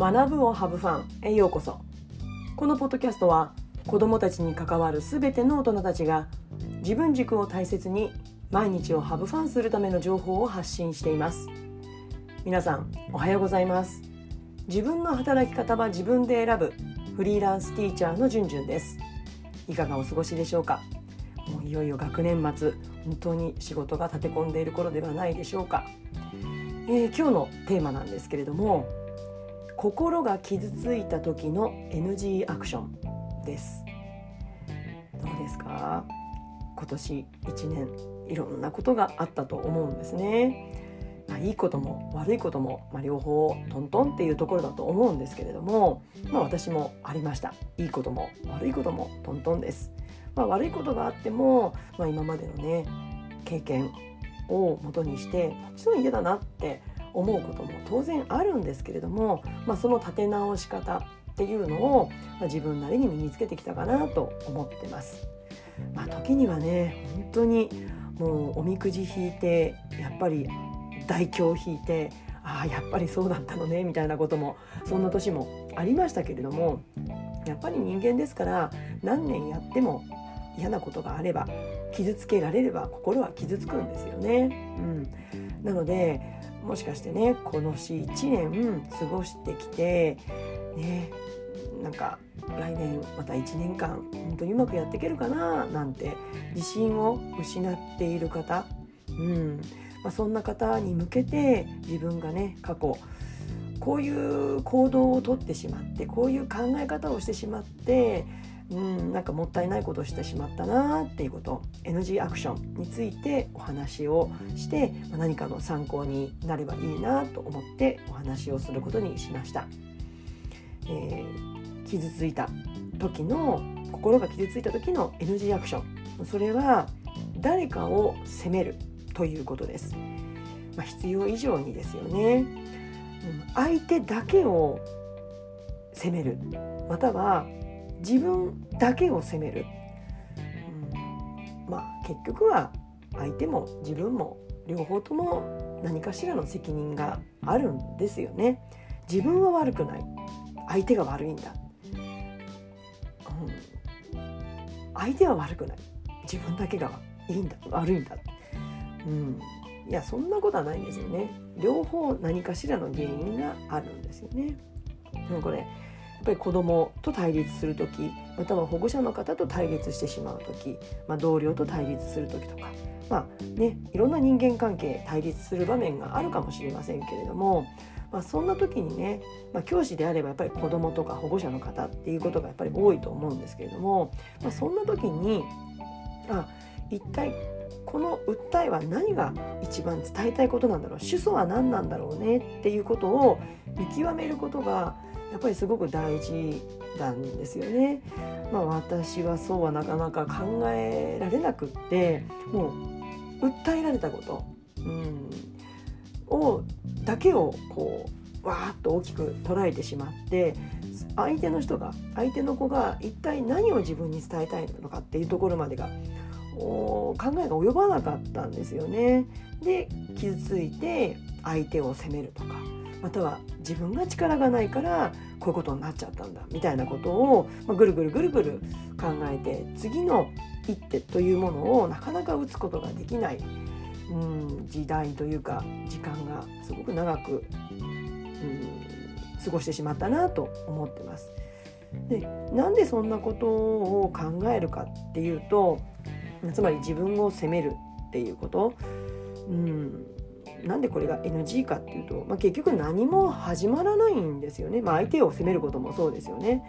学ぶをハブファンへようこそ。このポッドキャストは子どもたちに関わるすべての大人たちが自分軸を大切に毎日をハブファンするための情報を発信しています。皆さんおはようございます。自分の働き方は自分で選ぶフリーランスティーチャーのじゅんじゅんです。いかがお過ごしでしょうか？もういよいよ学年末。本当に仕事が立て込んでいる頃ではないでしょうか、えー、今日のテーマなんですけれども心が傷ついた時の NG アクションです。どうですか？今年1年いろんなことがあったと思うんですね、まあ、いいことも悪いことも、まあ、両方トントンっていうところだと思うんですけれども、まあ、私もありました。いいことも悪いこともトントンです、まあ、悪いことがあっても、まあ、今までのね経験をもとにしてもちろん嫌だなって思うことも当然あるんですけれども、まあ、その立て直し方っていうのを、まあ、自分なりに身につけてきたかなと思ってます。まあ、時にはね本当にもうおみくじ引いてやっぱり大凶引いてああやっぱりそうだったのねみたいなこともそんな年もありましたけれどもやっぱり人間ですから何年やっても嫌なことがあれば傷つけられれば心は傷つくんですよね。うん、なのでもしかしてねこのし1年過ごしてきてねなんか来年また1年間本当にうまくやっていけるかななんて自信を失っている方、うん。まあ、そんな方に向けて自分がね過去こういう行動をとってしまってこういう考え方をしてしまってうんなんかもったいないことをしてしまったなっていうこと NG アクションについてお話をして何かの参考になればいいなと思ってお話をすることにしました。えー、傷ついた時の心が傷ついた時の NG アクションそれは誰かを責めるということです。まあ、必要以上にですよね。相手だけを責めるまたは自分だけを責める、うん、まあ結局は相手も自分も両方とも何かしらの責任があるんですよね。自分は悪くない。相手が悪いんだ、うん、相手は悪くない。自分だけがいいんだ。悪いんだ、うん、いやそんなことはないんですよね。両方何かしらの原因があるんですよね。これっぱり子供と対立する時または保護者の方と対立してしまう時、まあ、同僚と対立する時とか、まあね、いろんな人間関係対立する場面があるかもしれませんけれども、まあ、そんな時にね、まあ、教師であればやっぱり子供とか保護者の方っていうことがやっぱり多いと思うんですけれども、まあ、そんな時にあ一体この訴えは何が一番伝えたいことなんだろう主訴は何なんだろうねっていうことを見極めることがやっぱりすごく大事なんですよね。まあ、私はそうはなかなか考えられなくってもう訴えられたこと、うん、をだけをこうわーっと大きく捉えてしまって相手の人が相手の子が一体何を自分に伝えたいのかっていうところまでが考えが及ばなかったんですよね。で傷ついて相手を責めるとかまたは自分が力がないからこういうことになっちゃったんだみたいなことを、まあ、ぐるぐるぐるぐる考えて次の一手というものをなかなか打つことができない、うん、時代というか時間がすごく長く、うん、過ごしてしまったなと思ってます。でなんでそんなことを考えるかっていうとつまり自分を責めるっていうこと、うん、なんでこれが NG かっていうと、まあ、結局何も始まらないんですよね、まあ、相手を責めることもそうですよね。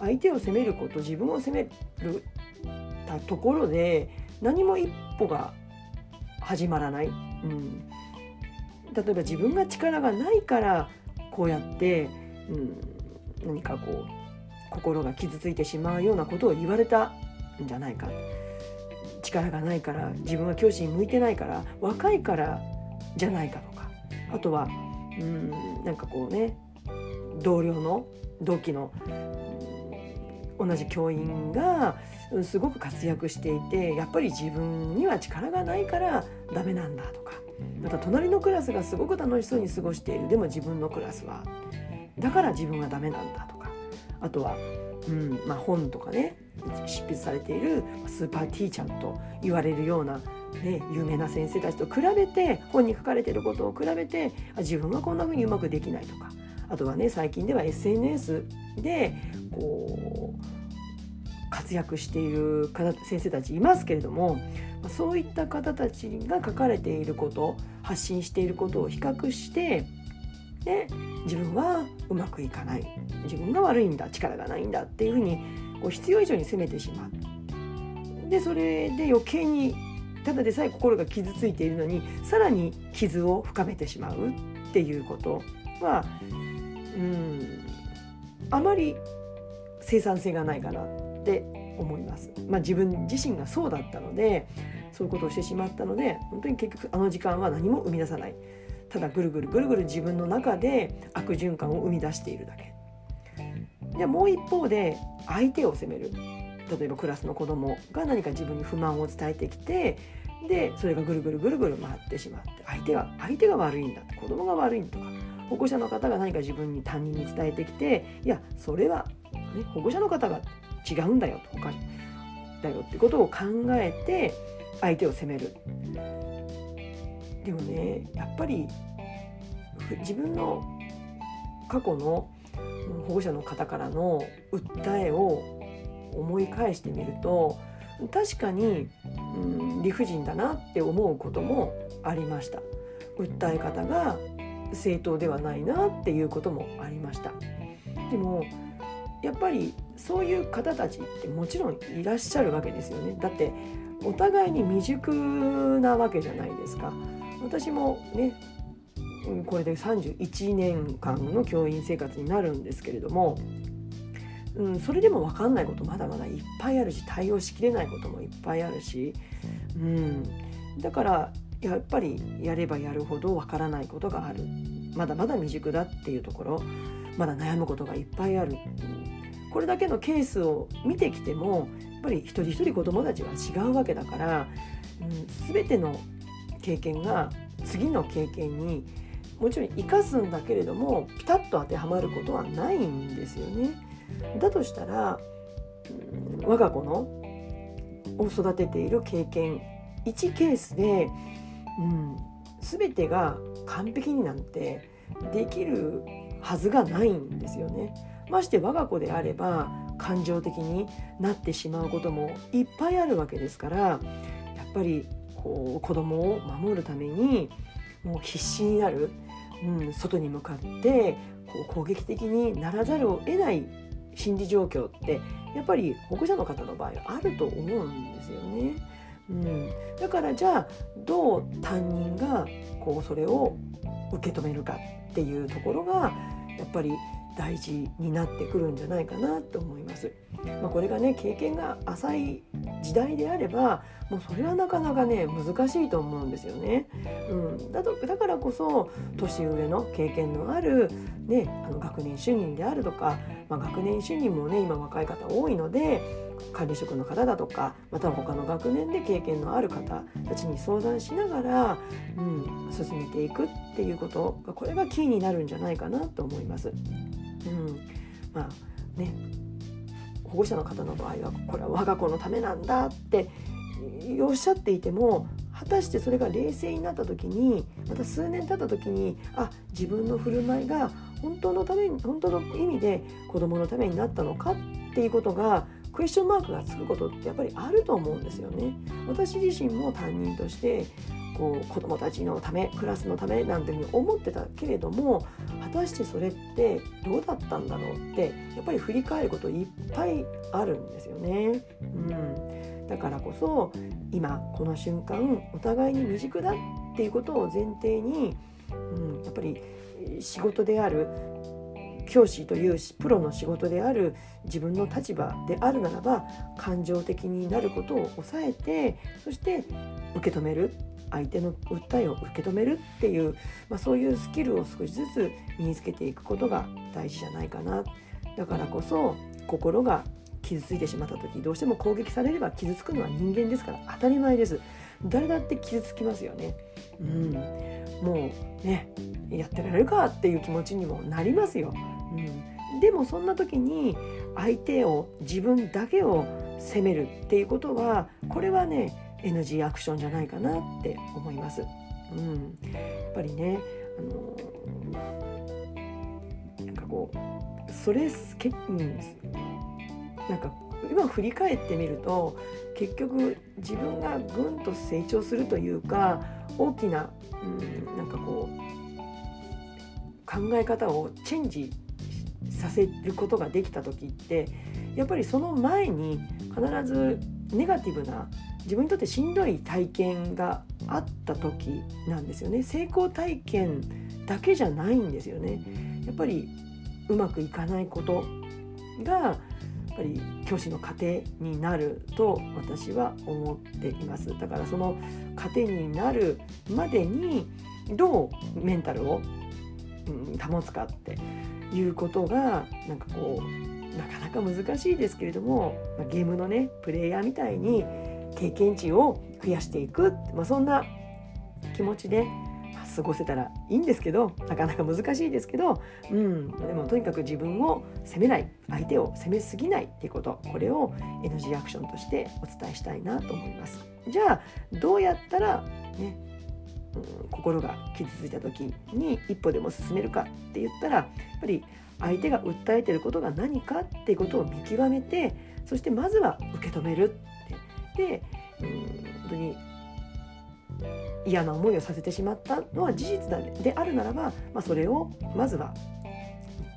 相手を責めること自分を責めるたところで何も一歩が始まらない、うん、例えば自分が力がないからこうやって、うん、何かこう心が傷ついてしまうようなことを言われたんじゃないか。力がないから自分は教師に向いてないから若いからじゃないかとか。あとはうんなんかこうね同僚の同期の同じ教員がすごく活躍していてやっぱり自分には力がないからダメなんだとか。また隣のクラスがすごく楽しそうに過ごしている。でも自分のクラスはだから自分はダメなんだとか。あとは、うんまあ、本とかね執筆されているスーパーティーチャーと言われるような、ね、有名な先生たちと比べて本に書かれていることを比べて自分はこんな風にうまくできないとかあとはね最近では SNS でこう活躍している方先生たちいますけれどもそういった方たちが書かれていること発信していることを比較してで自分はうまくいかない自分が悪いんだ力がないんだっていうふうにこう必要以上に責めてしまう。でそれで余計にただでさえ心が傷ついているのにさらに傷を深めてしまうっていうことはうんあまり生産性がないかなって思います。まあ、自分自身がそうだったのでそういうことをしてしまったので本当に結局あの時間は何も生み出さないただぐるぐるぐるぐる自分の中で悪循環を生み出しているだけ。じゃあもう一方で相手を責める例えばクラスの子供が何か自分に不満を伝えてきてでそれがぐるぐるぐるぐる回ってしまって相手は相手が悪いんだ子供が悪いんだとか保護者の方が何か自分に担任に伝えてきていやそれは、ね、保護者の方が違うんだよとかだよってことを考えて相手を責める。でもねやっぱり自分の過去の保護者の方からの訴えを思い返してみると確かに、うん、理不尽だなって思うこともありました。訴え方が正当ではないなっていうこともありました。でもやっぱりそういう方たちってもちろんいらっしゃるわけですよね。だってお互いに未熟なわけじゃないですか。私もねこれで31年間の教員生活になるんですけれども、うん、それでも分かんないことまだまだいっぱいあるし対応しきれないこともいっぱいあるし、うん、だからやっぱりやればやるほど分からないことがある。まだまだ未熟だっていうところまだ悩むことがいっぱいある。これだけのケースを見てきてもやっぱり一人一人子どもたちは違うわけだから、うん、全ての経験が次の経験にもちろん生かすんだけれどもピタッと当てはまることはないんですよね。だとしたら、我が子のを育てている経験1ケースで、うん、全てが完璧になんてできるはずがないんですよね。まして我が子であれば感情的になってしまうこともいっぱいあるわけですからやっぱりこう子供を守るためにもう必死になる、うん、外に向かってこう攻撃的にならざるを得ない心理状況ってやっぱり保護者の方の場合はあると思うんですよね。うん、だからじゃあどう担任がこうそれを受け止めるかっていうところがやっぱり大事になってくるんじゃないかなと思います。まあ、これがね経験が浅い時代であればもうそれはなかなかね難しいと思うんですよね。うん、だとだからこそ年上の経験のある、ね、あの学年主任であるとか、まあ、学年主任もね今若い方多いので管理職の方だとかまた他の学年で経験のある方たちに相談しながら、うん、進めていくっていうことがこれがキーになるんじゃないかなと思います。うん、まあね保護者の方の場合はこれは我が子のためなんだっておっしゃっていても果たしてそれが冷静になった時にまた数年経った時にあ自分の振る舞いが本当のために本当の意味で子どものためになったのかっていうことがクエスチョンマークがつくことってやっぱりあると思うんですよね。私自身も担任としてこう子どもたちのためクラスのためなんていうふうに思ってたけれども果たしてそれってどうだったんだろうってやっぱり振り返ることいっぱいあるんですよね。うん、だからこそ今この瞬間お互いに未熟だっていうことを前提に、うん、やっぱり仕事である教師というプロの仕事である自分の立場であるならば感情的になることを抑えてそして受け止める相手の訴えを受け止めるっていう、まあ、そういうスキルを少しずつ身につけていくことが大事じゃないかな。だからこそ心が傷ついてしまった時どうしても攻撃されれば傷つくのは人間ですから当たり前です。誰だって傷つきますよね。うん。もうねやってられるかっていう気持ちにもなりますよ。うん、でもそんな時に相手を自分だけを責めるっていうことはこれはね NG アクションじゃないかなって思います。うん、やっぱりねあのなんかこうそれけ、うん、なんか今振り返ってみると結局自分がぐんと成長するというか大きな、うん、なんかこう考え方をチェンジさせることができた時ってやっぱりその前に必ずネガティブな自分にとってしんどい体験があった時なんですよね。成功体験だけじゃないんですよね。やっぱりうまくいかないことがやっぱり教師の糧になると私は思っています。だからその糧になるまでにどうメンタルを、うん、保つかっていうことがなんかこうなかなか難しいですけれども、ま、ゲームのねプレイヤーみたいに経験値を増やしていく、まあ、そんな気持ちで過ごせたらいいんですけどなかなか難しいですけど、うん、でもとにかく自分を責めない相手を責めすぎないっていうことこれを NG アクションとしてお伝えしたいなと思います。じゃあどうやったらね、心が傷ついた時に一歩でも進めるかって言ったらやっぱり相手が訴えてることが何かっていうことを見極めてそしてまずは受け止めるって。で、うん、本当に嫌な思いをさせてしまったのは事実であるならば、まあ、それをまずは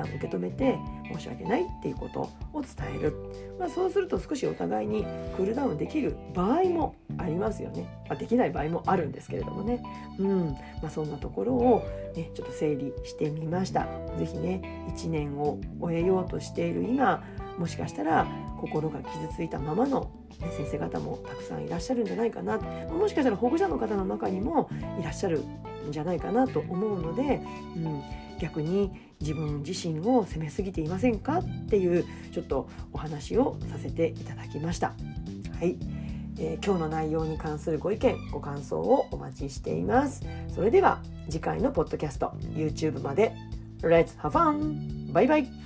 一旦受け止めて申し訳ないっていうことを伝える、まあ、そうすると少しお互いにクールダウンできる場合もありますよね、まあ、できない場合もあるんですけれどもね、うん。まあ、そんなところを、ね、ちょっと整理してみました。是非ね1年を終えようとしている今もしかしたら心が傷ついたままの先生方もたくさんいらっしゃるんじゃないかな。もしかしたら保護者の方の中にもいらっしゃるんじゃないかなと思うので、うん、逆に自分自身を責めすぎていませんかっていうちょっとお話をさせていただきました。はい。えー、今日の内容に関するご意見ご感想をお待ちしています。それでは次回のポッドキャスト YouTube まで。Let's have fun! バイバイ